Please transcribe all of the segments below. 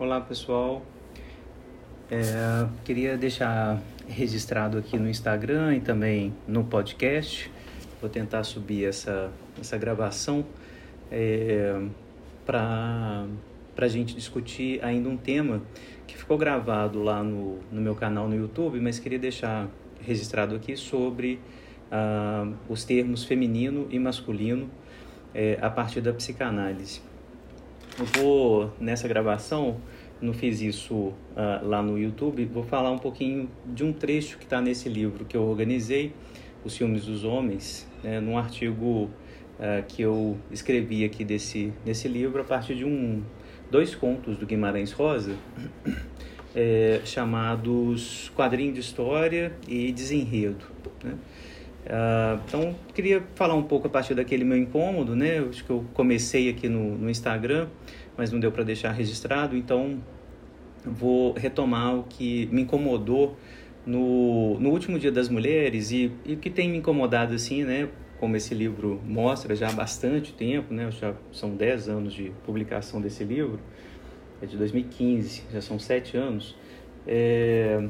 Olá pessoal, é, queria deixar registrado aqui no Instagram e também no podcast. Vou tentar subir essa, essa gravação é, para a gente discutir ainda um tema que ficou gravado lá no, no meu canal no YouTube, mas queria deixar registrado aqui sobre ah, os termos feminino e masculino é, a partir da psicanálise. Eu vou, nessa gravação, não fiz isso uh, lá no YouTube, vou falar um pouquinho de um trecho que está nesse livro que eu organizei, Os Filmes dos Homens, né, num artigo uh, que eu escrevi aqui desse, desse livro a partir de um, dois contos do Guimarães Rosa, é, chamados Quadrinho de História e Desenredo. Né? Uh, então, queria falar um pouco a partir daquele meu incômodo, né? Eu acho que eu comecei aqui no, no Instagram, mas não deu para deixar registrado, então vou retomar o que me incomodou no, no último Dia das Mulheres e, e que tem me incomodado assim, né? Como esse livro mostra já há bastante tempo, né? Já são 10 anos de publicação desse livro, é de 2015, já são sete anos. É,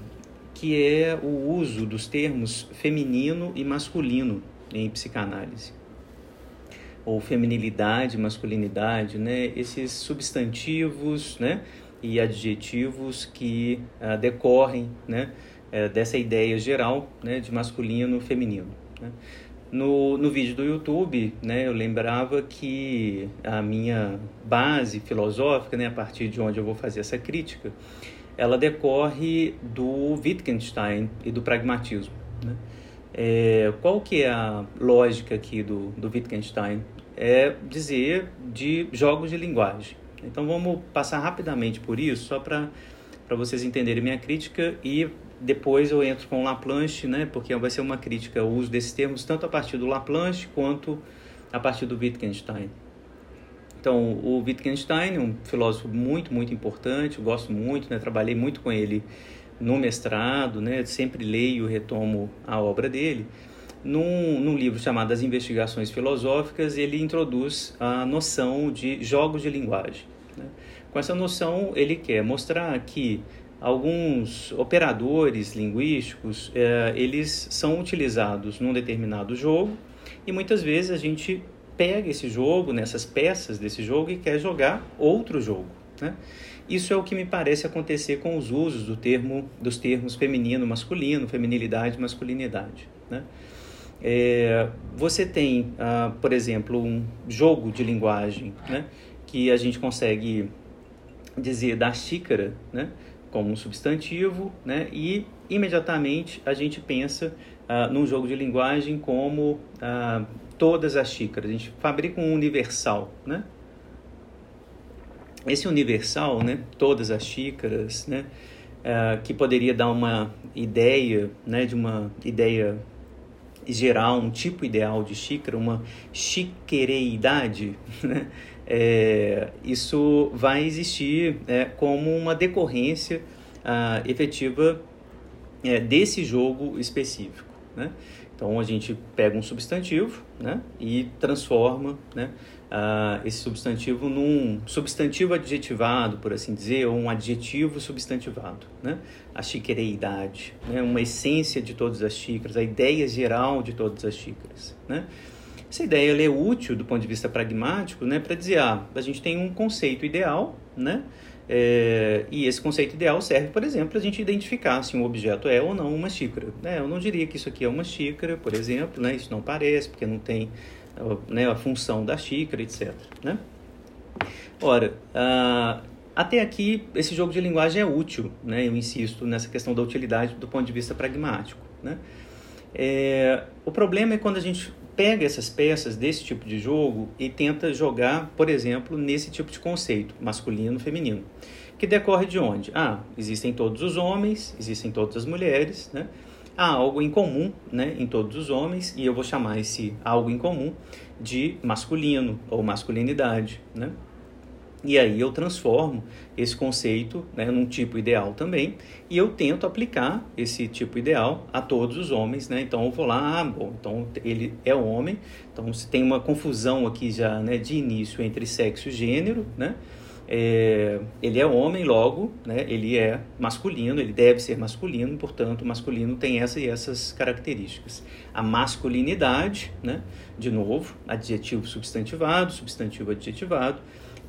que é o uso dos termos feminino e masculino em psicanálise. Ou feminilidade, masculinidade, né? esses substantivos né? e adjetivos que uh, decorrem né? Uh, dessa ideia geral né? de masculino e feminino. Né? No, no vídeo do YouTube, né, eu lembrava que a minha base filosófica, né, a partir de onde eu vou fazer essa crítica, ela decorre do Wittgenstein e do pragmatismo. Né? É, qual que é a lógica aqui do, do Wittgenstein? É dizer de jogos de linguagem. Então vamos passar rapidamente por isso, só para vocês entenderem minha crítica e depois eu entro com Laplanche, né, porque vai ser uma crítica ao uso desses termos tanto a partir do Laplanche quanto a partir do Wittgenstein. Então, o Wittgenstein, um filósofo muito, muito importante, eu gosto muito, né? trabalhei muito com ele no mestrado, né? sempre leio e retomo a obra dele. Num, num livro chamado As Investigações Filosóficas, ele introduz a noção de jogos de linguagem. Né? Com essa noção, ele quer mostrar que alguns operadores linguísticos, eh, eles são utilizados num determinado jogo e muitas vezes a gente pega esse jogo, nessas peças desse jogo e quer jogar outro jogo. Né? Isso é o que me parece acontecer com os usos do termo, dos termos feminino, masculino, feminilidade, masculinidade. Né? É, você tem, ah, por exemplo, um jogo de linguagem né, que a gente consegue dizer da xícara né, como um substantivo né, e imediatamente a gente pensa ah, num jogo de linguagem como ah, todas as xícaras. A gente fabrica um universal, né? Esse universal, né? Todas as xícaras, né? Uh, que poderia dar uma ideia, né? De uma ideia geral, um tipo ideal de xícara, uma chiquereidade, né? É, isso vai existir é, como uma decorrência uh, efetiva é, desse jogo específico. Né? Então a gente pega um substantivo né, e transforma né, uh, esse substantivo num substantivo adjetivado, por assim dizer, ou um adjetivo substantivado. Né? A chiquereidade, né, uma essência de todas as xícaras, a ideia geral de todas as xícaras. Né? Essa ideia é útil do ponto de vista pragmático né, para dizer, ah, a gente tem um conceito ideal, né? É, e esse conceito ideal serve, por exemplo, para a gente identificar se um objeto é ou não uma xícara. Né? Eu não diria que isso aqui é uma xícara, por exemplo, né? isso não parece, porque não tem né, a função da xícara, etc. Né? Ora, ah, até aqui esse jogo de linguagem é útil, né? eu insisto nessa questão da utilidade do ponto de vista pragmático. Né? É, o problema é quando a gente pega essas peças desse tipo de jogo e tenta jogar, por exemplo, nesse tipo de conceito, masculino, feminino, que decorre de onde? Ah, existem todos os homens, existem todas as mulheres, né? Há algo em comum, né, em todos os homens, e eu vou chamar esse algo em comum de masculino ou masculinidade, né? E aí eu transformo esse conceito né, num tipo ideal também e eu tento aplicar esse tipo ideal a todos os homens, né? Então eu vou lá, ah, bom, então ele é homem, então se tem uma confusão aqui já né, de início entre sexo e gênero, né? é, ele é homem, logo, né, ele é masculino, ele deve ser masculino, portanto, masculino tem essa e essas características. A masculinidade, né, de novo, adjetivo substantivado, substantivo adjetivado,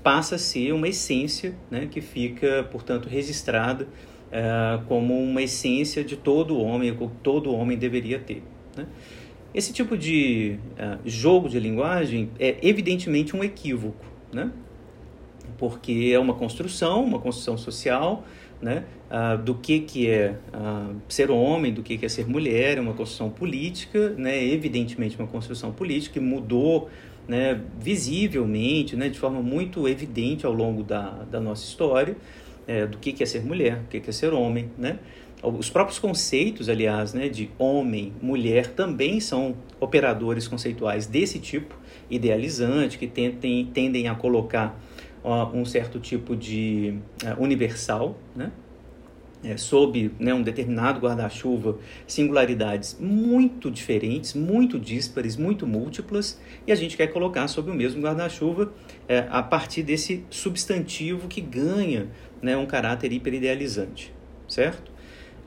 passa a ser uma essência né, que fica, portanto, registrada é, como uma essência de todo homem, que todo homem deveria ter. Né? Esse tipo de uh, jogo de linguagem é evidentemente um equívoco, né? porque é uma construção, uma construção social, né, uh, do que, que é uh, ser homem, do que, que é ser mulher, é uma construção política, né, evidentemente uma construção política que mudou né, visivelmente, né, de forma muito evidente ao longo da, da nossa história, é, do que, que é ser mulher, do que, que é ser homem, né? Os próprios conceitos, aliás, né, de homem, mulher, também são operadores conceituais desse tipo, idealizante, que tentem, tendem a colocar um certo tipo de uh, universal, né? É, sob né, um determinado guarda-chuva, singularidades muito diferentes, muito díspares, muito múltiplas, e a gente quer colocar sob o mesmo guarda-chuva é, a partir desse substantivo que ganha né, um caráter hiperidealizante, certo?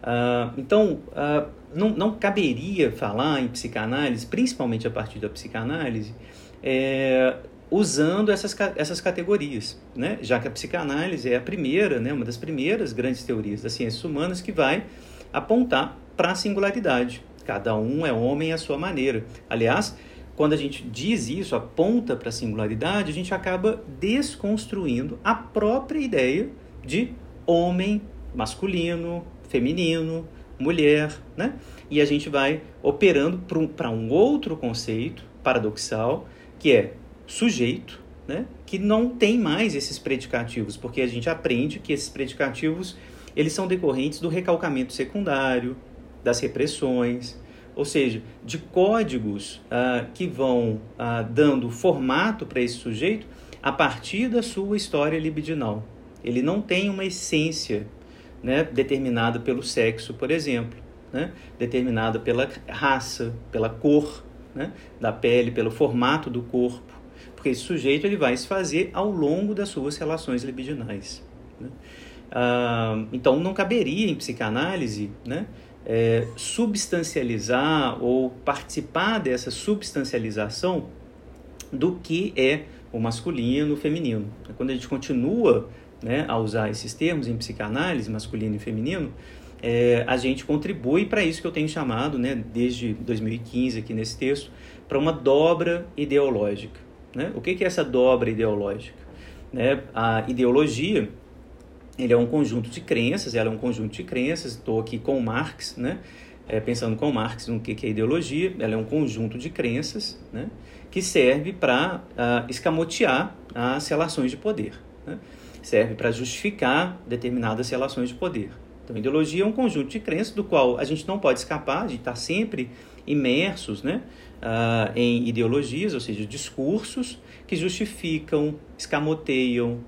Uh, então, uh, não, não caberia falar em psicanálise, principalmente a partir da psicanálise, é, usando essas, essas categorias, né? já que a psicanálise é a primeira, né, uma das primeiras grandes teorias das ciências humanas que vai apontar para a singularidade. Cada um é homem à sua maneira. Aliás, quando a gente diz isso, aponta para a singularidade, a gente acaba desconstruindo a própria ideia de homem masculino, feminino, mulher, né? E a gente vai operando para um, um outro conceito paradoxal, que é sujeito, né, que não tem mais esses predicativos, porque a gente aprende que esses predicativos eles são decorrentes do recalcamento secundário, das repressões, ou seja, de códigos ah, que vão ah, dando formato para esse sujeito a partir da sua história libidinal. Ele não tem uma essência né, determinada pelo sexo, por exemplo, né, determinada pela raça, pela cor né, da pele, pelo formato do corpo porque esse sujeito ele vai se fazer ao longo das suas relações libidinais. Né? Ah, então, não caberia em psicanálise né, é, substancializar ou participar dessa substancialização do que é o masculino, o feminino. Quando a gente continua né, a usar esses termos em psicanálise, masculino e feminino, é, a gente contribui para isso que eu tenho chamado, né, desde 2015 aqui nesse texto, para uma dobra ideológica. Né? O que é essa dobra ideológica? Né? A ideologia ele é um conjunto de crenças, ela é um conjunto de crenças, estou aqui com Marx, né? É, pensando com Marx no que é ideologia, ela é um conjunto de crenças né? que serve para uh, escamotear as relações de poder, né? serve para justificar determinadas relações de poder. Então, ideologia é um conjunto de crenças do qual a gente não pode escapar, de estar sempre imersos né? Uh, em ideologias, ou seja, discursos que justificam, escamoteiam,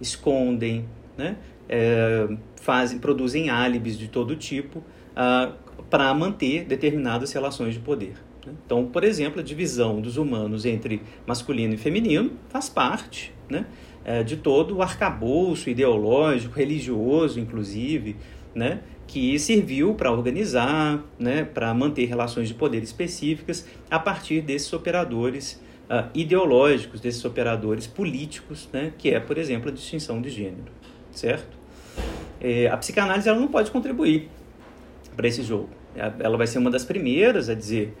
escondem, né? É, fazem, produzem álibis de todo tipo uh, ah, para manter determinadas relações de poder. Né? Então, por exemplo, a divisão dos humanos entre masculino e feminino faz parte né, é, de todo o arcabouço ideológico, religioso, inclusive, né, que serviu para organizar, né, para manter relações de poder específicas a partir desses operadores uh, ideológicos, desses operadores políticos, né, que é, por exemplo, a distinção de gênero, certo? É, a psicanálise ela não pode contribuir para esse jogo. Ela vai ser uma das primeiras a dizer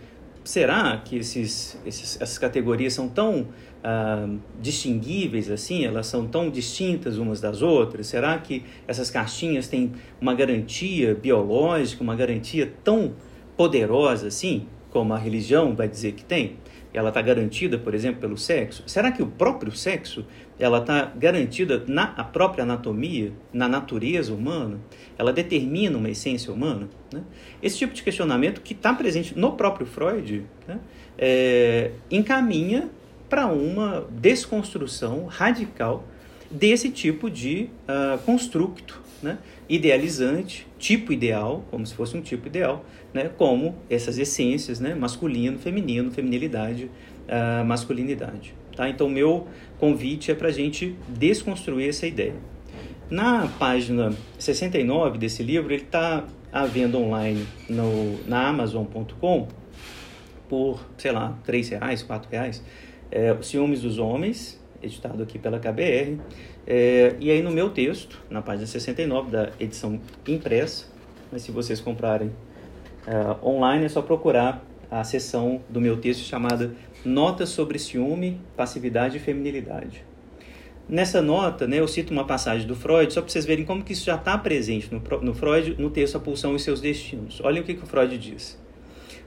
será que esses, esses, essas categorias são tão ah, distinguíveis assim? Elas são tão distintas umas das outras? Será que essas caixinhas têm uma garantia biológica, uma garantia tão poderosa assim, como a religião vai dizer que tem? Ela está garantida, por exemplo, pelo sexo? Será que o próprio sexo ela está garantida na a própria anatomia, na natureza humana? Ela determina uma essência humana? Né? Esse tipo de questionamento que está presente no próprio Freud né, é, encaminha para uma desconstrução radical desse tipo de uh, construto né, idealizante, tipo ideal, como se fosse um tipo ideal, né, como essas essências, né, masculino, feminino, feminilidade, uh, masculinidade. Tá? Então, meu convite é para a gente desconstruir essa ideia. Na página 69 desse livro, ele está à venda online no, na Amazon.com por, sei lá, R$ reais, R$ reais. É, Ciúmes dos Homens, editado aqui pela KBR. É, e aí no meu texto, na página 69 da edição impressa, mas se vocês comprarem é, online é só procurar a seção do meu texto chamada Notas sobre ciúme, passividade e feminilidade. Nessa nota, né, eu cito uma passagem do Freud, só para vocês verem como que isso já está presente no, no, Freud, no texto A Pulsão e Seus Destinos. Olhem o que, que o Freud diz.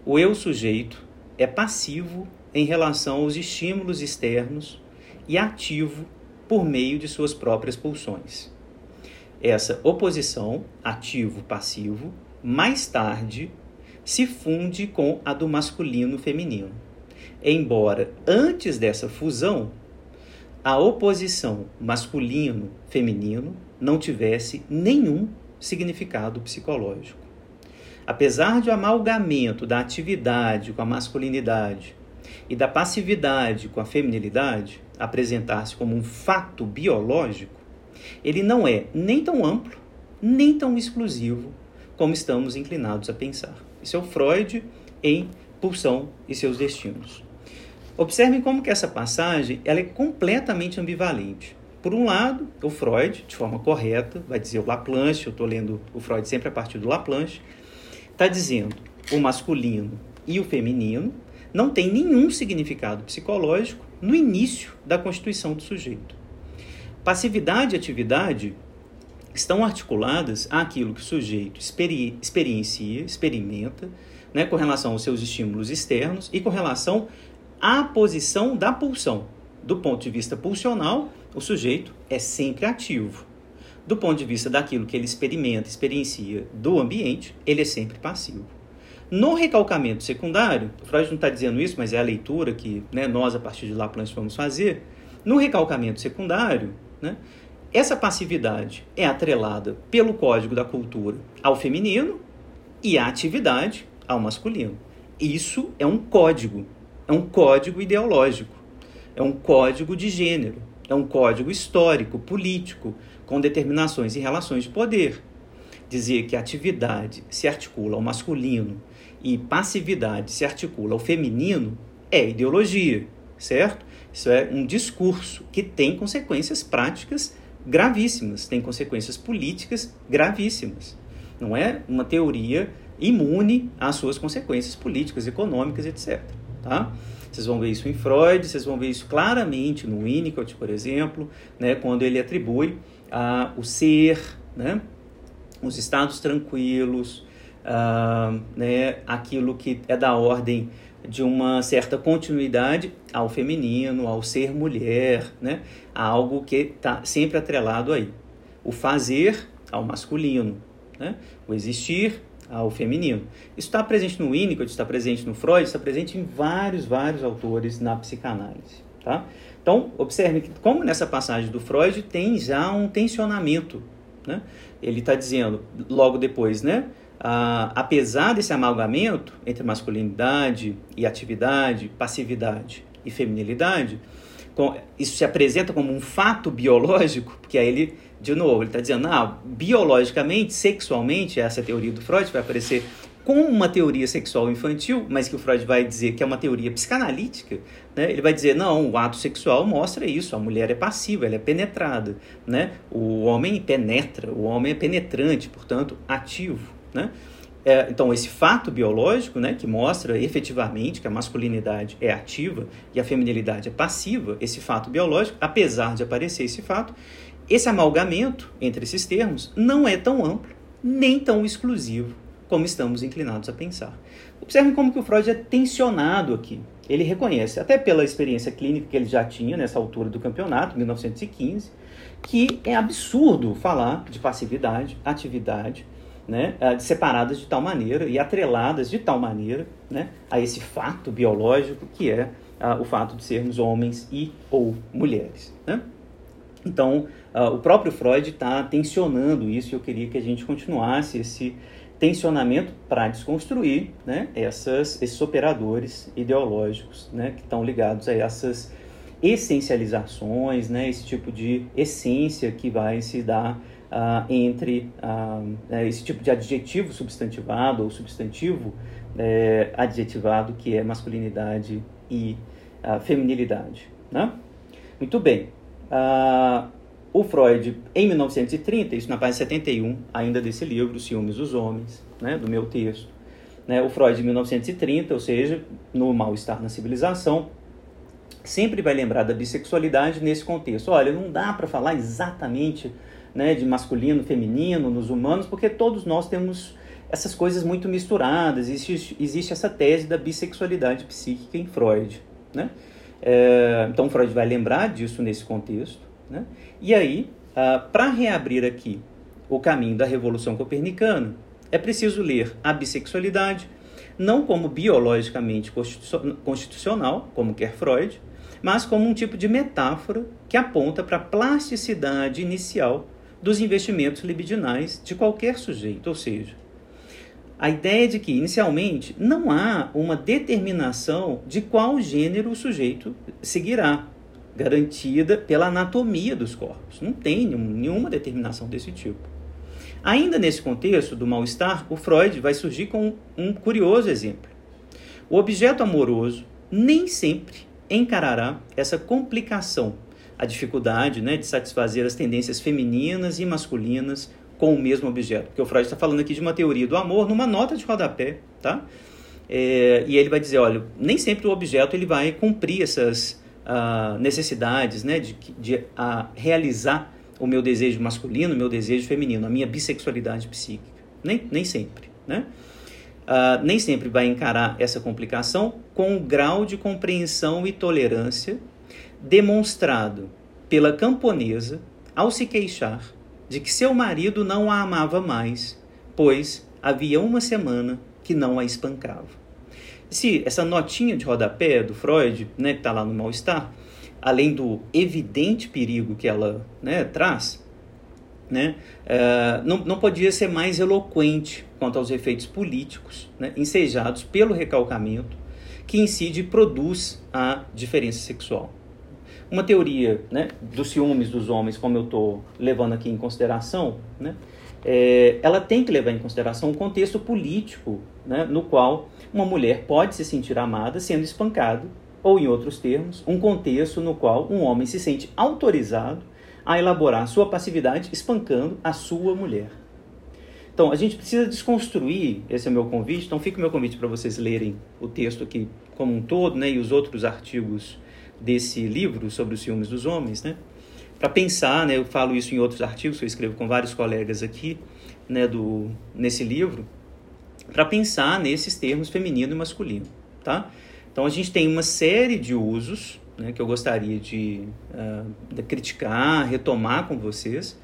O eu sujeito é passivo em relação aos estímulos externos e ativo por meio de suas próprias pulsões. Essa oposição, ativo-passivo, mais tarde se funde com a do masculino-feminino. Embora antes dessa fusão, a oposição masculino-feminino não tivesse nenhum significado psicológico. Apesar de o amalgamento da atividade com a masculinidade e da passividade com a feminilidade apresentar-se como um fato biológico, ele não é nem tão amplo, nem tão exclusivo como estamos inclinados a pensar. Isso é o Freud em Pulsão e seus destinos. Observem como que essa passagem ela é completamente ambivalente. Por um lado, o Freud, de forma correta, vai dizer o Laplanche, eu estou lendo o Freud sempre a partir do Laplanche, está dizendo o masculino e o feminino não tem nenhum significado psicológico no início da constituição do sujeito. Passividade e atividade estão articuladas àquilo que o sujeito experi experiencia, experimenta, né, com relação aos seus estímulos externos e com relação à posição da pulsão. Do ponto de vista pulsional, o sujeito é sempre ativo. Do ponto de vista daquilo que ele experimenta, experiencia do ambiente, ele é sempre passivo. No recalcamento secundário, Freud não está dizendo isso, mas é a leitura que né, nós, a partir de Laplace, vamos fazer. No recalcamento secundário, né, essa passividade é atrelada pelo código da cultura ao feminino e a atividade ao masculino. Isso é um código, é um código ideológico, é um código de gênero, é um código histórico, político, com determinações e relações de poder. Dizer que a atividade se articula ao masculino e passividade se articula ao feminino é ideologia, certo? Isso é um discurso que tem consequências práticas gravíssimas, tem consequências políticas gravíssimas. Não é uma teoria imune às suas consequências políticas, econômicas, etc. Tá? Vocês vão ver isso em Freud, vocês vão ver isso claramente no Winnicott, por exemplo, né, quando ele atribui ah, o ser, né, os estados tranquilos, ah, né, aquilo que é da ordem de uma certa continuidade ao feminino, ao ser mulher, né? a algo que está sempre atrelado aí. O fazer ao masculino, né? o existir ao feminino. Isso está presente no Winnicott, está presente no Freud, está presente em vários, vários autores na psicanálise. Tá? Então, observe que, como nessa passagem do Freud, tem já um tensionamento. Né? Ele está dizendo, logo depois, né? Ah, apesar desse amalgamento entre masculinidade e atividade, passividade e feminilidade, com, isso se apresenta como um fato biológico, porque aí ele, de novo, ele está dizendo, ah, biologicamente, sexualmente, essa teoria do Freud vai aparecer como uma teoria sexual infantil, mas que o Freud vai dizer que é uma teoria psicanalítica, né? ele vai dizer, não, o ato sexual mostra isso, a mulher é passiva, ela é penetrada, né? o homem penetra, o homem é penetrante, portanto, ativo. Né? É, então, esse fato biológico, né, que mostra efetivamente que a masculinidade é ativa e a feminilidade é passiva, esse fato biológico, apesar de aparecer esse fato, esse amalgamento entre esses termos não é tão amplo nem tão exclusivo como estamos inclinados a pensar. Observem como que o Freud é tensionado aqui. Ele reconhece, até pela experiência clínica que ele já tinha nessa altura do campeonato, 1915, que é absurdo falar de passividade, atividade, né, eh, separadas de tal maneira e atreladas de tal maneira né, a esse fato biológico que é uh, o fato de sermos homens e ou mulheres. Né? Então, uh, o próprio Freud está tensionando isso e eu queria que a gente continuasse esse tensionamento para desconstruir né, essas, esses operadores ideológicos né, que estão ligados a essas essencializações, né, esse tipo de essência que vai se dar uh, entre uh, esse tipo de adjetivo substantivado ou substantivo é, adjetivado que é masculinidade e uh, feminilidade. Né? Muito bem. Uh, o Freud, em 1930, isso na página 71, ainda desse livro, Ciúmes dos Homens, né, do meu texto, né, o Freud, em 1930, ou seja, no Mal-Estar na Civilização, sempre vai lembrar da bissexualidade nesse contexto. Olha, não dá para falar exatamente né, de masculino, feminino nos humanos, porque todos nós temos essas coisas muito misturadas. Existe, existe essa tese da bissexualidade psíquica em Freud. Né? É, então, Freud vai lembrar disso nesse contexto. Né? E aí, ah, para reabrir aqui o caminho da Revolução Copernicana, é preciso ler a bissexualidade não como biologicamente constitucional, como quer Freud, mas como um tipo de metáfora que aponta para a plasticidade inicial dos investimentos libidinais de qualquer sujeito, ou seja, a ideia de que, inicialmente, não há uma determinação de qual gênero o sujeito seguirá, garantida pela anatomia dos corpos. Não tem nenhuma determinação desse tipo. Ainda nesse contexto do mal-estar, o Freud vai surgir com um curioso exemplo. O objeto amoroso nem sempre encarará essa complicação, a dificuldade né, de satisfazer as tendências femininas e masculinas com o mesmo objeto. Porque o Freud está falando aqui de uma teoria do amor numa nota de rodapé, tá? É, e ele vai dizer, olha, nem sempre o objeto ele vai cumprir essas uh, necessidades, né, de, de uh, realizar o meu desejo masculino, o meu desejo feminino, a minha bissexualidade psíquica. Nem, nem sempre, né? Uh, nem sempre vai encarar essa complicação com o grau de compreensão e tolerância demonstrado pela camponesa ao se queixar de que seu marido não a amava mais, pois havia uma semana que não a espancava. Se essa notinha de rodapé do Freud, né, que está lá no mal-estar, além do evidente perigo que ela né, traz, né, uh, não, não podia ser mais eloquente quanto aos efeitos políticos né, ensejados pelo recalcamento que incide e produz a diferença sexual uma teoria né, dos ciúmes dos homens, como eu estou levando aqui em consideração, né, é, ela tem que levar em consideração um contexto político né, no qual uma mulher pode se sentir amada sendo espancado, ou, em outros termos, um contexto no qual um homem se sente autorizado a elaborar sua passividade espancando a sua mulher. Então, a gente precisa desconstruir, esse é o meu convite, então fica o meu convite para vocês lerem o texto aqui como um todo, né, e os outros artigos desse livro sobre os ciúmes dos homens, né? Para pensar, né? Eu falo isso em outros artigos que eu escrevo com vários colegas aqui, né? Do nesse livro, para pensar nesses termos feminino e masculino, tá? Então a gente tem uma série de usos, né? Que eu gostaria de, uh, de criticar, retomar com vocês.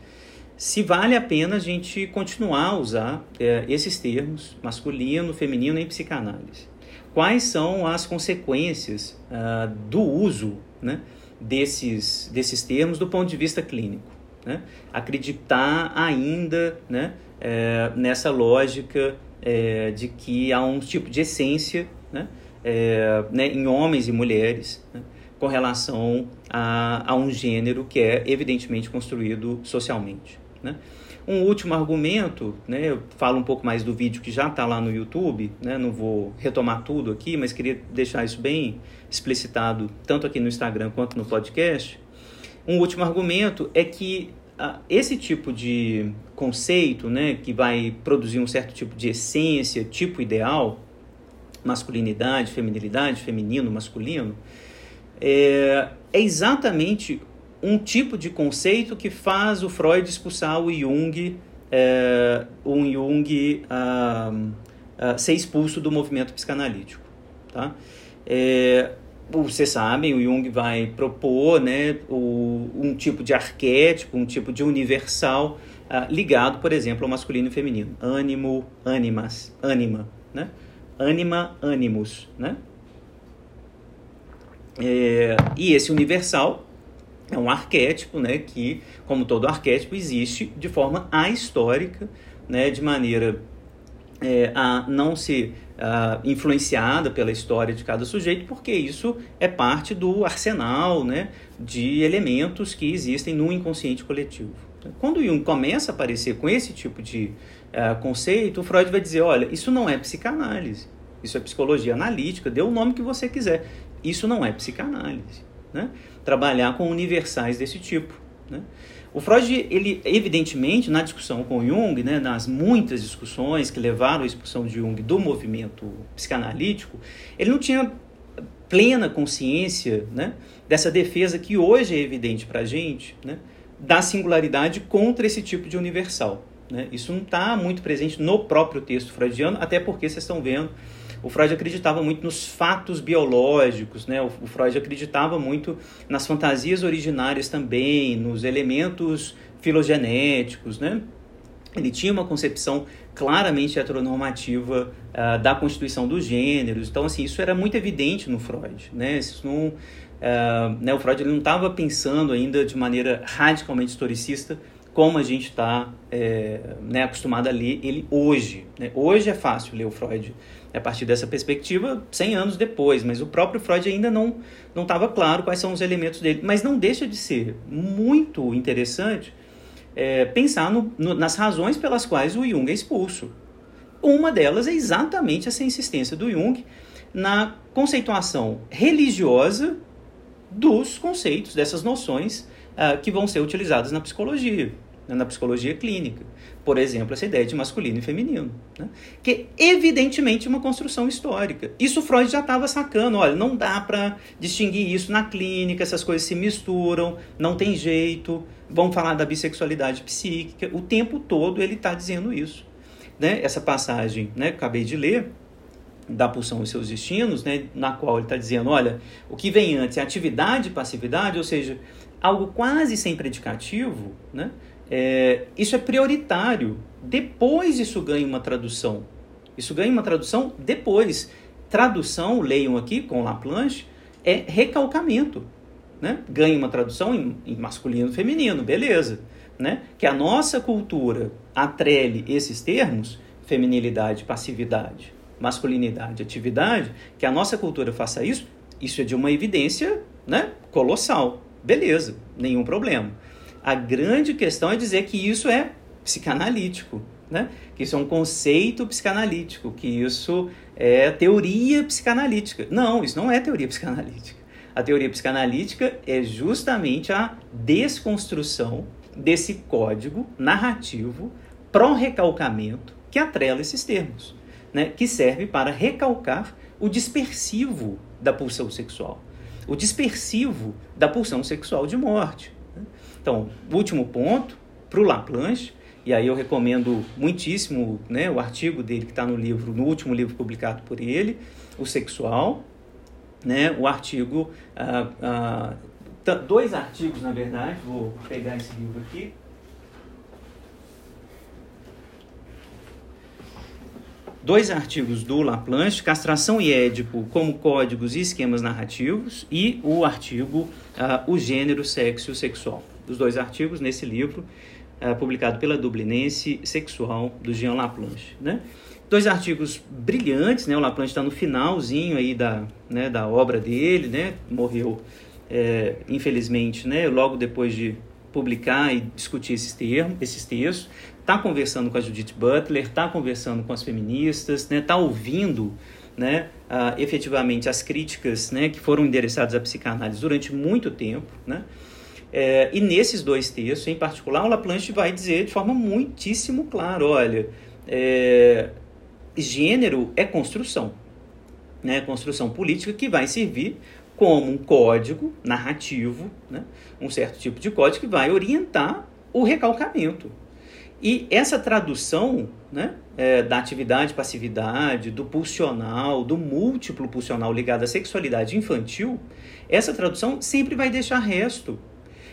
Se vale a pena a gente continuar a usar uh, esses termos masculino, feminino em psicanálise quais são as consequências uh, do uso né, desses, desses termos do ponto de vista clínico. Né? Acreditar ainda né, é, nessa lógica é, de que há um tipo de essência né, é, né, em homens e mulheres né, com relação a, a um gênero que é evidentemente construído socialmente. Né? Um último argumento, né, eu falo um pouco mais do vídeo que já está lá no YouTube, né, não vou retomar tudo aqui, mas queria deixar isso bem explicitado, tanto aqui no Instagram quanto no podcast. Um último argumento é que ah, esse tipo de conceito, né, que vai produzir um certo tipo de essência, tipo ideal, masculinidade, feminilidade, feminino, masculino, é, é exatamente um tipo de conceito que faz o Freud expulsar o Jung, é, um Jung ah, ah, ser expulso do movimento psicanalítico. Tá? É, vocês sabem, o Jung vai propor né, o, um tipo de arquétipo, um tipo de universal ah, ligado, por exemplo, ao masculino e feminino. Ânimo, animas, anima, né? Anima, animus, né? É, e esse universal é um arquétipo, né, que, como todo arquétipo, existe de forma ahistórica, né, de maneira é, a não ser uh, influenciada pela história de cada sujeito, porque isso é parte do arsenal né, de elementos que existem no inconsciente coletivo. Quando Jung começa a aparecer com esse tipo de uh, conceito, Freud vai dizer: olha, isso não é psicanálise, isso é psicologia analítica, dê o nome que você quiser. Isso não é psicanálise. Né? Trabalhar com universais desse tipo. Né? O Freud, ele evidentemente, na discussão com Jung, né, nas muitas discussões que levaram à expulsão de Jung do movimento psicanalítico, ele não tinha plena consciência né, dessa defesa que hoje é evidente para a gente, né, da singularidade contra esse tipo de universal. Né? Isso não está muito presente no próprio texto freudiano, até porque vocês estão vendo o Freud acreditava muito nos fatos biológicos, né? O, Freud acreditava muito nas fantasias originárias também, nos elementos filogenéticos, né? Ele tinha uma concepção claramente heteronormativa uh, da constituição dos gêneros. Então, assim, isso era muito evidente no Freud, né? Isso não, uh, né? O Freud ele não estava pensando ainda de maneira radicalmente historicista como a gente está é, né, acostumado a ler ele hoje. Né? Hoje é fácil ler o Freud a partir dessa perspectiva 100 anos depois, mas o próprio Freud ainda não não estava claro quais são os elementos dele. Mas não deixa de ser muito interessante é, pensar no, no, nas razões pelas quais o Jung é expulso. Uma delas é exatamente essa insistência do Jung na conceituação religiosa dos conceitos, dessas noções uh, que vão ser utilizadas na psicologia, na psicologia clínica por exemplo, essa ideia de masculino e feminino, né? que é evidentemente uma construção histórica. Isso Freud já estava sacando, olha, não dá para distinguir isso na clínica, essas coisas se misturam, não tem jeito. Vamos falar da bissexualidade psíquica, o tempo todo ele está dizendo isso. Né? Essa passagem né, que acabei de ler, da pulsão e seus destinos, né, na qual ele está dizendo, olha, o que vem antes é atividade e passividade, ou seja, algo quase sem predicativo, né? É, isso é prioritário. Depois isso ganha uma tradução. Isso ganha uma tradução depois. Tradução, leiam aqui com Laplanche, é recalcamento. Né? Ganha uma tradução em, em masculino e feminino, beleza. Né? Que a nossa cultura atrele esses termos, feminilidade, passividade, masculinidade, atividade, que a nossa cultura faça isso, isso é de uma evidência né, colossal. Beleza, nenhum problema. A grande questão é dizer que isso é psicanalítico, né? que isso é um conceito psicanalítico, que isso é teoria psicanalítica. Não, isso não é teoria psicanalítica. A teoria psicanalítica é justamente a desconstrução desse código narrativo pró-recalcamento que atrela esses termos, né? que serve para recalcar o dispersivo da pulsão sexual, o dispersivo da pulsão sexual de morte. Então, último ponto, para o Laplanche, e aí eu recomendo muitíssimo né, o artigo dele que está no livro, no último livro publicado por ele, O Sexual, né, o artigo, ah, ah, dois artigos na verdade, vou pegar esse livro aqui. Dois artigos do Laplanche, Castração e Édipo como códigos e esquemas narrativos, e o artigo ah, O Gênero, Sexo e Sexual dos dois artigos nesse livro, uh, publicado pela Dublinense Sexual, do Jean Laplanche. Né? Dois artigos brilhantes, né? o Laplanche está no finalzinho aí da, né, da obra dele, né? morreu é, infelizmente né? logo depois de publicar e discutir esses termos, esses textos, está conversando com a Judith Butler, está conversando com as feministas, está né? Tá ouvindo né, uh, efetivamente as críticas né, que foram endereçadas à psicanálise durante muito tempo, né, é, e nesses dois textos, em particular, o Laplanche vai dizer de forma muitíssimo clara: olha, é, gênero é construção, né? construção política que vai servir como um código narrativo, né? um certo tipo de código que vai orientar o recalcamento. E essa tradução né, é, da atividade passividade, do pulsional, do múltiplo pulsional ligado à sexualidade infantil, essa tradução sempre vai deixar resto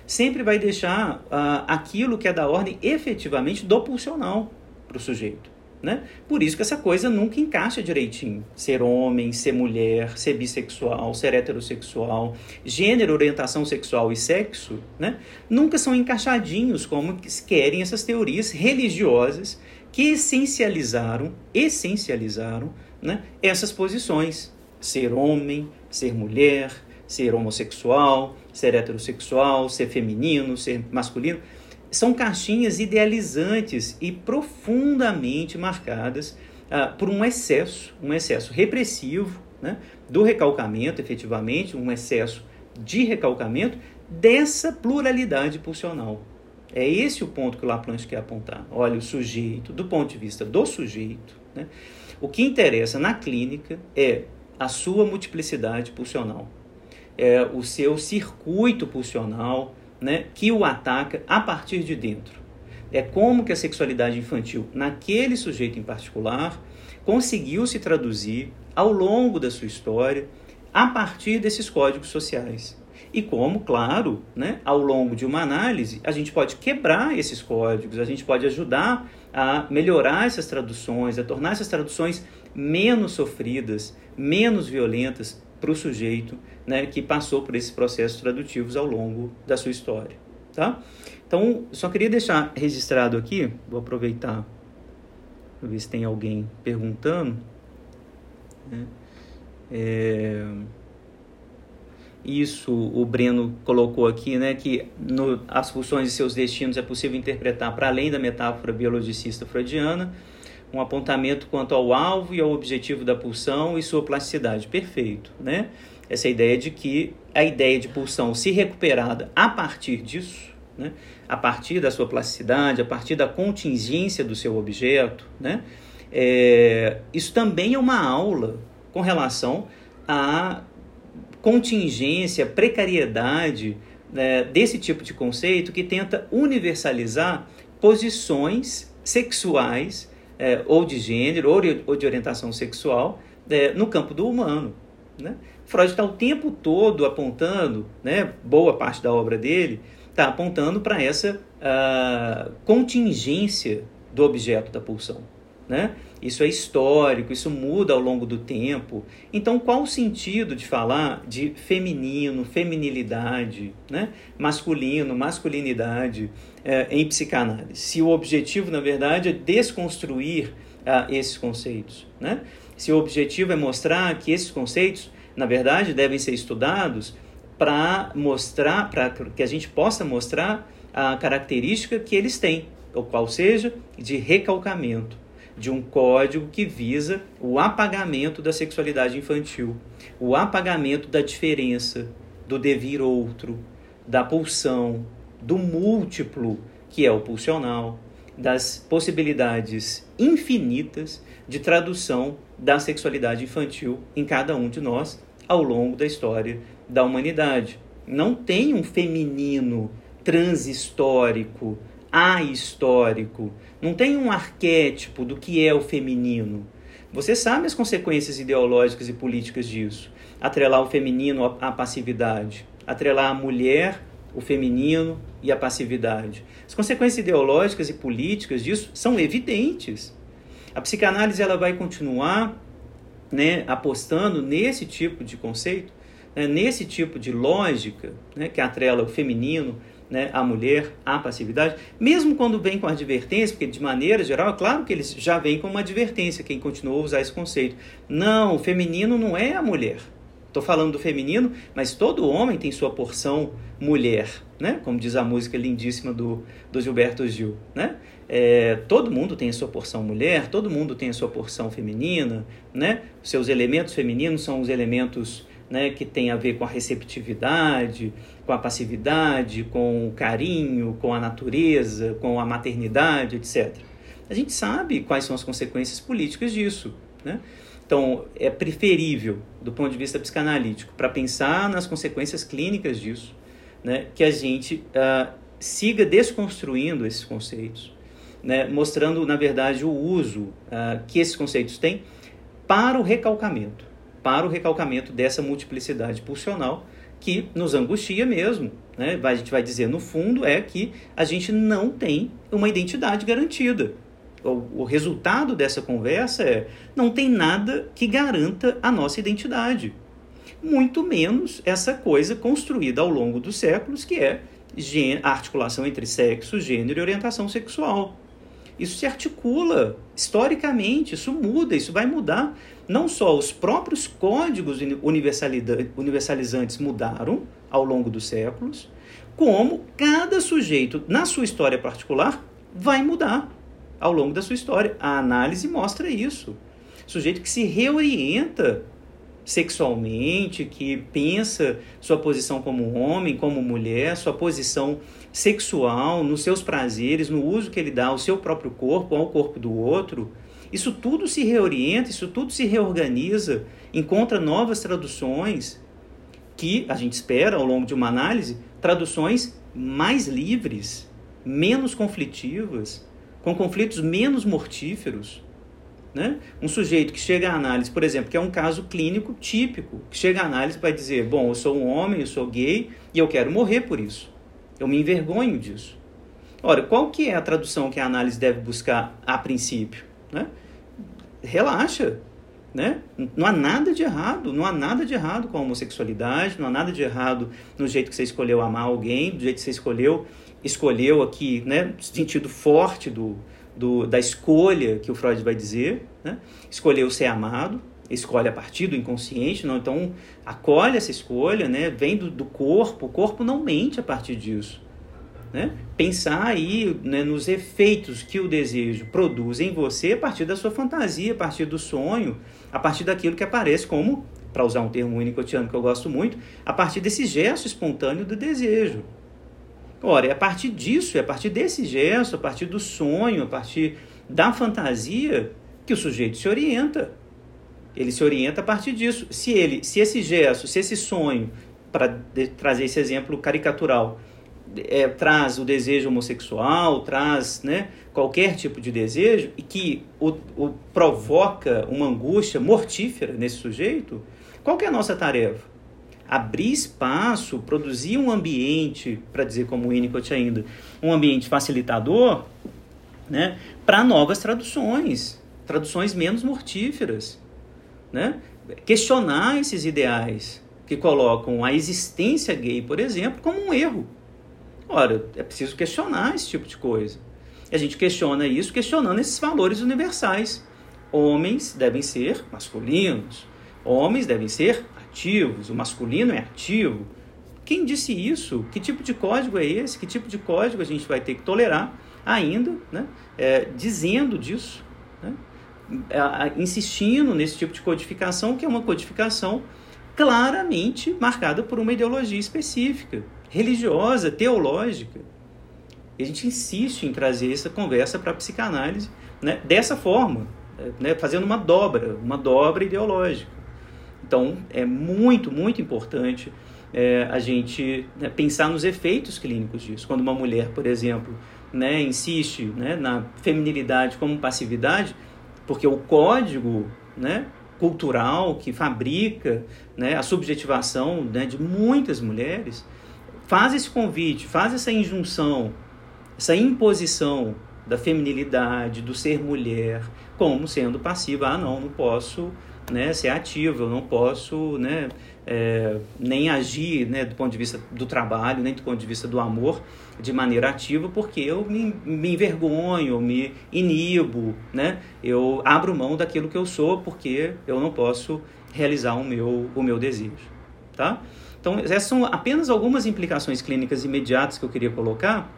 sempre vai deixar uh, aquilo que é da ordem efetivamente do pulsional para o sujeito. Né? Por isso que essa coisa nunca encaixa direitinho. Ser homem, ser mulher, ser bissexual, ser heterossexual, gênero, orientação sexual e sexo, né? nunca são encaixadinhos como querem essas teorias religiosas que essencializaram, essencializaram né? essas posições. Ser homem, ser mulher, ser homossexual, ser heterossexual, ser feminino, ser masculino são caixinhas idealizantes e profundamente marcadas ah, por um excesso, um excesso repressivo né, do recalcamento, efetivamente, um excesso de recalcamento dessa pluralidade pulsional. É esse o ponto que o Laplanche quer apontar. Olha, o sujeito, do ponto de vista do sujeito, né, o que interessa na clínica é a sua multiplicidade pulsional, é o seu circuito pulsional, né, que o ataca a partir de dentro. É como que a sexualidade infantil, naquele sujeito em particular, conseguiu se traduzir ao longo da sua história a partir desses códigos sociais. E como, claro, né, ao longo de uma análise, a gente pode quebrar esses códigos, a gente pode ajudar a melhorar essas traduções, a tornar essas traduções menos sofridas, menos violentas para o sujeito né, que passou por esses processos tradutivos ao longo da sua história. Tá? Então, só queria deixar registrado aqui, vou aproveitar para ver se tem alguém perguntando. Né? É, isso o Breno colocou aqui, né, que no, as funções e seus destinos é possível interpretar para além da metáfora biologicista freudiana, um apontamento quanto ao alvo e ao objetivo da pulsão e sua plasticidade. Perfeito, né? essa ideia de que a ideia de pulsão se recuperada a partir disso, né, a partir da sua plasticidade, a partir da contingência do seu objeto, né, é, isso também é uma aula com relação à contingência, precariedade né, desse tipo de conceito que tenta universalizar posições sexuais é, ou de gênero ou de orientação sexual é, no campo do humano. Né? Freud está o tempo todo apontando, né, boa parte da obra dele está apontando para essa uh, contingência do objeto da pulsão. Né? Isso é histórico, isso muda ao longo do tempo. Então, qual o sentido de falar de feminino, feminilidade, né? masculino, masculinidade eh, em psicanálise? Se o objetivo, na verdade, é desconstruir ah, esses conceitos. Né? Se o objetivo é mostrar que esses conceitos na verdade, devem ser estudados para mostrar, para que a gente possa mostrar a característica que eles têm, o qual seja de recalcamento, de um código que visa o apagamento da sexualidade infantil, o apagamento da diferença, do devir outro, da pulsão, do múltiplo, que é o pulsional, das possibilidades infinitas de tradução da sexualidade infantil em cada um de nós ao longo da história da humanidade. Não tem um feminino transhistórico, ahistórico, não tem um arquétipo do que é o feminino. Você sabe as consequências ideológicas e políticas disso. Atrelar o feminino à passividade, atrelar a mulher, o feminino e a passividade. As consequências ideológicas e políticas disso são evidentes. A psicanálise ela vai continuar né, apostando nesse tipo de conceito, né, nesse tipo de lógica né, que atrela o feminino, né, a mulher, a passividade, mesmo quando vem com advertência, porque de maneira geral, é claro que eles já vêm com uma advertência, quem continuou a usar esse conceito. Não, o feminino não é a mulher. Estou falando do feminino, mas todo homem tem sua porção mulher, né? Como diz a música lindíssima do, do Gilberto Gil, né? É, todo mundo tem a sua porção mulher, todo mundo tem a sua porção feminina, né? Seus elementos femininos são os elementos né, que têm a ver com a receptividade, com a passividade, com o carinho, com a natureza, com a maternidade, etc. A gente sabe quais são as consequências políticas disso, né? Então, é preferível, do ponto de vista psicanalítico, para pensar nas consequências clínicas disso, né, que a gente uh, siga desconstruindo esses conceitos, né, mostrando, na verdade, o uso uh, que esses conceitos têm para o recalcamento, para o recalcamento dessa multiplicidade pulsional que nos angustia mesmo. Né? A gente vai dizer, no fundo, é que a gente não tem uma identidade garantida. o, o resultado dessa conversa é: não tem nada que garanta a nossa identidade. Muito menos essa coisa construída ao longo dos séculos, que é a articulação entre sexo, gênero e orientação sexual. Isso se articula historicamente, isso muda, isso vai mudar. Não só os próprios códigos universalizantes mudaram ao longo dos séculos, como cada sujeito, na sua história particular, vai mudar ao longo da sua história. A análise mostra isso. Sujeito que se reorienta sexualmente, que pensa sua posição como homem, como mulher, sua posição sexual, nos seus prazeres, no uso que ele dá ao seu próprio corpo, ao corpo do outro. Isso tudo se reorienta, isso tudo se reorganiza, encontra novas traduções que a gente espera ao longo de uma análise, traduções mais livres, menos conflitivas, com conflitos menos mortíferos. Né? Um sujeito que chega à análise, por exemplo, que é um caso clínico típico, que chega à análise para dizer: bom, eu sou um homem, eu sou gay e eu quero morrer por isso. Eu me envergonho disso. Ora, qual que é a tradução que a análise deve buscar a princípio? Né? Relaxa. Né? Não há nada de errado, não há nada de errado com a homossexualidade, não há nada de errado no jeito que você escolheu amar alguém, do jeito que você escolheu, escolheu aqui, né, sentido forte do, do, da escolha que o Freud vai dizer, né? escolheu ser amado, escolhe a partir do inconsciente, não? então acolhe essa escolha, né? vem do, do corpo, o corpo não mente a partir disso. Né? Pensar aí né, nos efeitos que o desejo produz em você a partir da sua fantasia, a partir do sonho, a partir daquilo que aparece como, para usar um termo unicotiano que eu gosto muito, a partir desse gesto espontâneo do desejo. Ora, é a partir disso, é a partir desse gesto, a partir do sonho, a partir da fantasia, que o sujeito se orienta. Ele se orienta a partir disso. Se ele, se esse gesto, se esse sonho, para trazer esse exemplo caricatural, é, traz o desejo homossexual, traz né, qualquer tipo de desejo e que o, o provoca uma angústia mortífera nesse sujeito, qual é a nossa tarefa? abrir espaço, produzir um ambiente, para dizer como o Winnicott ainda, um ambiente facilitador né, para novas traduções, traduções menos mortíferas. Né? Questionar esses ideais que colocam a existência gay, por exemplo, como um erro. Ora, é preciso questionar esse tipo de coisa. E a gente questiona isso questionando esses valores universais. Homens devem ser masculinos, homens devem ser ativos, o masculino é ativo. Quem disse isso? Que tipo de código é esse? Que tipo de código a gente vai ter que tolerar ainda, né? É, dizendo disso, né? é, insistindo nesse tipo de codificação, que é uma codificação claramente marcada por uma ideologia específica, religiosa, teológica. E a gente insiste em trazer essa conversa para a psicanálise né? dessa forma, né? fazendo uma dobra, uma dobra ideológica. Então, é muito, muito importante é, a gente né, pensar nos efeitos clínicos disso. Quando uma mulher, por exemplo, né, insiste né, na feminilidade como passividade, porque o código né, cultural que fabrica né, a subjetivação né, de muitas mulheres faz esse convite, faz essa injunção, essa imposição da feminilidade, do ser mulher, como sendo passiva. Ah, não, não posso né, ser ativo, eu não posso né, é, nem agir né, do ponto de vista do trabalho, nem do ponto de vista do amor de maneira ativa, porque eu me, me envergonho, me inibo, né, eu abro mão daquilo que eu sou, porque eu não posso realizar o meu, o meu desejo. Tá? Então, essas são apenas algumas implicações clínicas imediatas que eu queria colocar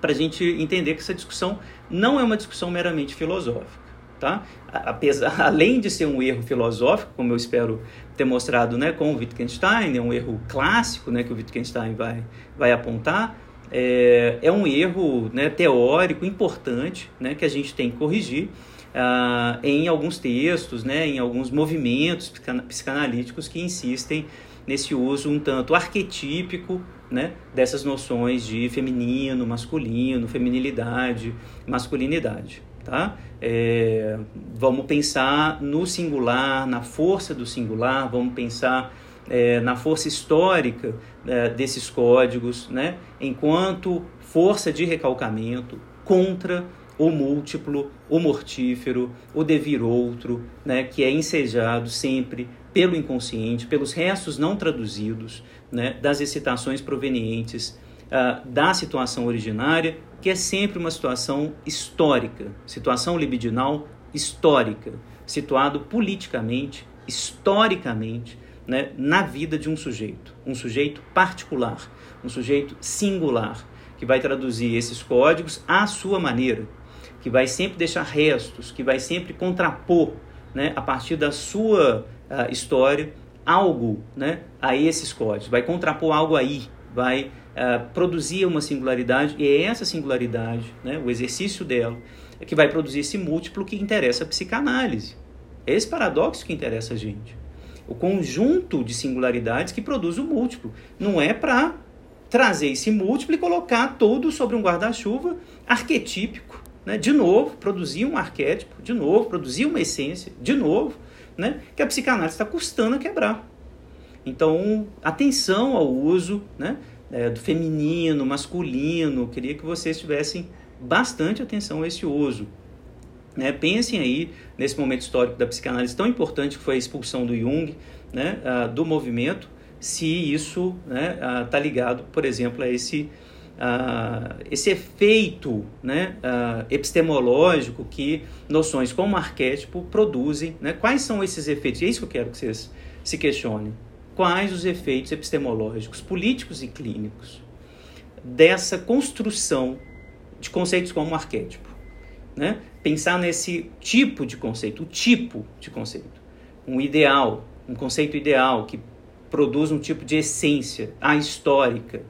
para a gente entender que essa discussão não é uma discussão meramente filosófica. Tá? Apesar, além de ser um erro filosófico, como eu espero ter mostrado né, com o Wittgenstein, é um erro clássico né, que o Wittgenstein vai, vai apontar, é, é um erro né, teórico importante né, que a gente tem que corrigir ah, em alguns textos, né, em alguns movimentos psicanalíticos que insistem nesse uso um tanto arquetípico né, dessas noções de feminino, masculino, feminilidade, masculinidade. Tá? É, vamos pensar no singular, na força do singular, vamos pensar é, na força histórica é, desses códigos, né? enquanto força de recalcamento contra o múltiplo, o mortífero, o devir outro, né, que é ensejado sempre pelo inconsciente, pelos restos não traduzidos, né, das excitações provenientes uh, da situação originária, que é sempre uma situação histórica, situação libidinal histórica, situado politicamente, historicamente, né, na vida de um sujeito, um sujeito particular, um sujeito singular, que vai traduzir esses códigos à sua maneira, que vai sempre deixar restos, que vai sempre contrapor, né, a partir da sua uh, história, algo né, a esses códigos, vai contrapor algo aí, vai uh, produzir uma singularidade, e é essa singularidade, né, o exercício dela, é que vai produzir esse múltiplo que interessa a psicanálise. É esse paradoxo que interessa a gente. O conjunto de singularidades que produz o múltiplo. Não é para trazer esse múltiplo e colocar todo sobre um guarda-chuva arquetípico, né? de novo, produzir um arquétipo, de novo, produzir uma essência, de novo, né? que a psicanálise está custando a quebrar. Então, atenção ao uso né? É, do feminino, masculino, queria que vocês tivessem bastante atenção a esse uso. Né? Pensem aí nesse momento histórico da psicanálise tão importante que foi a expulsão do Jung né? Do movimento, se isso está né, ah, ligado, por exemplo, a esse uh, esse efeito né, uh, epistemológico que noções como arquétipo produzem. Né? Quais são esses efeitos? E é isso que eu quero que vocês se questionem. Quais os efeitos epistemológicos, políticos e clínicos dessa construção de conceitos como arquétipo? Né? Pensar nesse tipo de conceito, o tipo de conceito, um ideal, um conceito ideal que produz um tipo de essência ahistórica,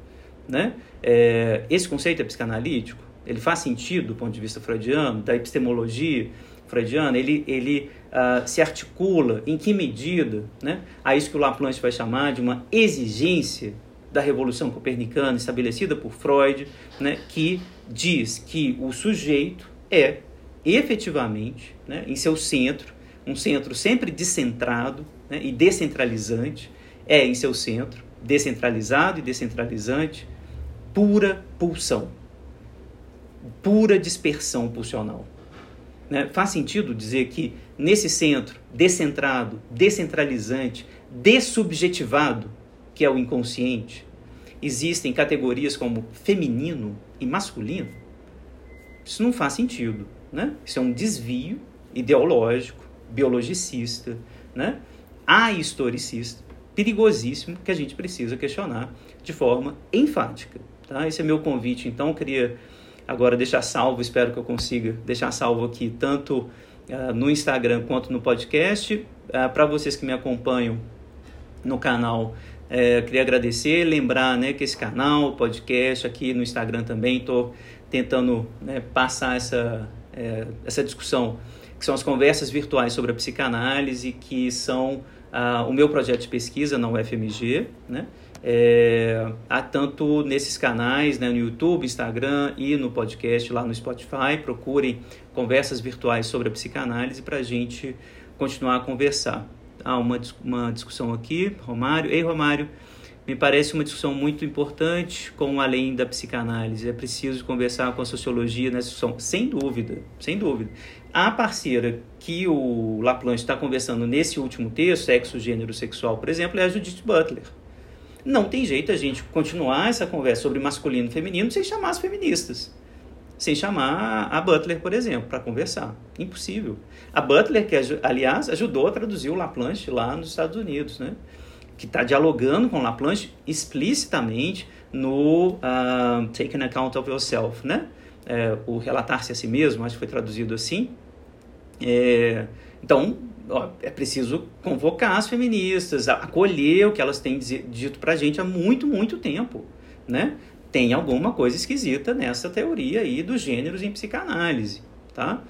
né? É, esse conceito é psicanalítico? Ele faz sentido do ponto de vista freudiano, da epistemologia freudiana? Ele, ele uh, se articula em que medida né, a isso que o Laplace vai chamar de uma exigência da revolução copernicana estabelecida por Freud, né, que diz que o sujeito é efetivamente, né, em seu centro, um centro sempre descentrado né, e descentralizante, é em seu centro, descentralizado e descentralizante, pura pulsão, pura dispersão pulsional. Né? Faz sentido dizer que nesse centro descentrado, descentralizante, dessubjetivado, que é o inconsciente, existem categorias como feminino e masculino? Isso não faz sentido. Né? Isso é um desvio ideológico, biologicista, né? ahistoricista, perigosíssimo que a gente precisa questionar de forma enfática. Tá? Esse é meu convite, então, eu queria agora deixar salvo, espero que eu consiga deixar salvo aqui, tanto uh, no Instagram quanto no podcast. Uh, Para vocês que me acompanham no canal, uh, queria agradecer, lembrar né, que esse canal, podcast, aqui no Instagram também, estou tentando né, passar essa, eh, essa discussão, que são as conversas virtuais sobre a psicanálise, que são ah, o meu projeto de pesquisa na UFMG, né? É, há tanto nesses canais, né, no YouTube, Instagram e no podcast lá no Spotify. Procurem conversas virtuais sobre a psicanálise para a gente continuar a conversar. Há uma, uma discussão aqui, Romário. Ei, Romário, me parece uma discussão muito importante com além da psicanálise. É preciso conversar com a sociologia nessa discussão, sem dúvida, sem dúvida. A parceira que o Laplanche está conversando nesse último texto, sexo, gênero, sexual, por exemplo, é a Judith Butler. Não tem jeito a gente continuar essa conversa sobre masculino e feminino sem chamar as feministas. Sem chamar a Butler, por exemplo, para conversar. Impossível. A Butler, que aliás ajudou a traduzir o Laplanche lá nos Estados Unidos, né? que está dialogando com Laplanche explicitamente no uh, Taking Account of Yourself, né? É, o relatar-se a si mesmo, acho que foi traduzido assim. É, então, ó, é preciso convocar as feministas, acolher o que elas têm dito para a gente há muito, muito tempo, né? Tem alguma coisa esquisita nessa teoria aí dos gêneros em psicanálise, tá?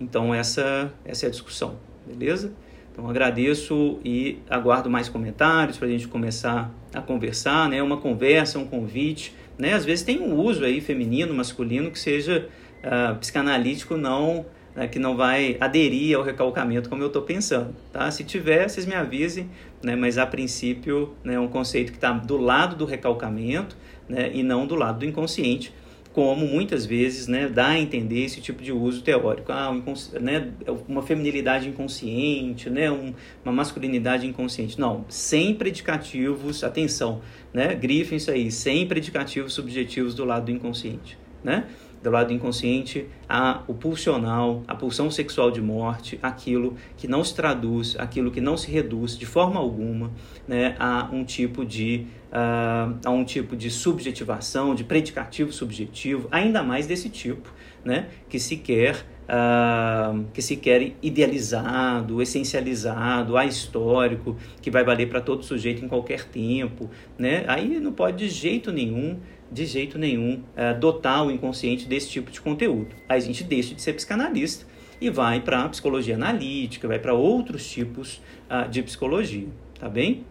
Então essa, essa é a discussão, beleza? Então agradeço e aguardo mais comentários para a gente começar a conversar, né? Uma conversa, um convite, né? Às vezes tem um uso aí feminino, masculino que seja uh, psicanalítico, não né, que não vai aderir ao recalcamento como eu estou pensando. Tá? Se tiver, vocês me avisem, né, mas a princípio né, é um conceito que está do lado do recalcamento né, e não do lado do inconsciente, como muitas vezes né, dá a entender esse tipo de uso teórico. Ah, um, né, uma feminilidade inconsciente, né, um, uma masculinidade inconsciente. Não, sem predicativos, atenção, né, grifem isso aí, sem predicativos subjetivos do lado do inconsciente. Né? Do lado inconsciente há o pulsional, a pulsão sexual de morte, aquilo que não se traduz, aquilo que não se reduz de forma alguma né, a um tipo de uh, a um tipo de subjetivação, de predicativo subjetivo, ainda mais desse tipo, né, que se quer Uh, que se quer idealizado, essencializado, ahistórico, que vai valer para todo sujeito em qualquer tempo, né? Aí não pode de jeito nenhum de jeito nenhum uh, dotar o inconsciente desse tipo de conteúdo. Aí a gente deixa de ser psicanalista e vai para a psicologia analítica, vai para outros tipos uh, de psicologia, tá bem?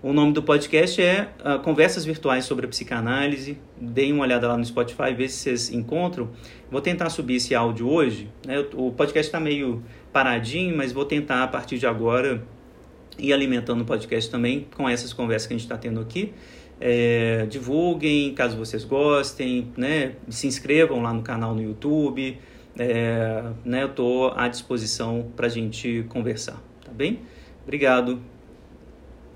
O nome do podcast é uh, Conversas Virtuais sobre a Psicanálise. Deem uma olhada lá no Spotify, vê se vocês encontram. Vou tentar subir esse áudio hoje. Né? O podcast está meio paradinho, mas vou tentar a partir de agora ir alimentando o podcast também com essas conversas que a gente está tendo aqui. É, divulguem caso vocês gostem, né? se inscrevam lá no canal no YouTube. É, né? Eu estou à disposição para a gente conversar, tá bem? Obrigado.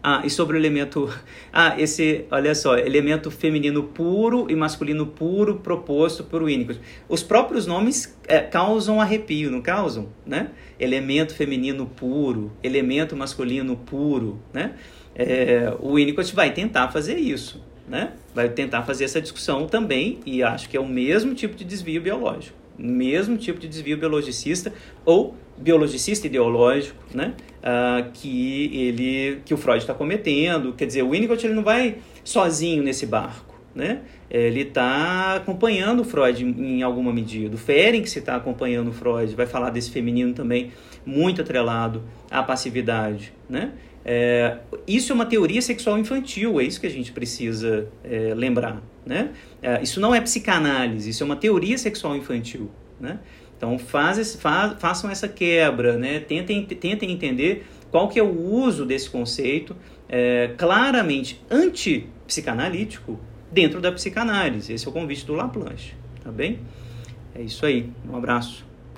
Ah, e sobre o elemento. Ah, esse, olha só, elemento feminino puro e masculino puro proposto por Winnicott. Os próprios nomes é, causam arrepio, não causam? Né? Elemento feminino puro, elemento masculino puro, né? É, o Winnicott vai tentar fazer isso, né? Vai tentar fazer essa discussão também e acho que é o mesmo tipo de desvio biológico, mesmo tipo de desvio biologicista ou biologicista ideológico, né? Uh, que ele, que o Freud está cometendo. Quer dizer, o Winnicott ele não vai sozinho nesse barco, né? Ele está acompanhando o Freud em, alguma medida. O Ferenczi está acompanhando o Freud, vai falar desse feminino também muito atrelado à passividade, né? É, isso é uma teoria sexual infantil, é isso que a gente precisa é, lembrar. Né? É, isso não é psicanálise, isso é uma teoria sexual infantil. Né? Então faz, faz, façam essa quebra, né? tentem, tentem entender qual que é o uso desse conceito é, claramente antipsicanalítico dentro da psicanálise. Esse é o convite do Laplanche. Tá bem? É isso aí. Um abraço.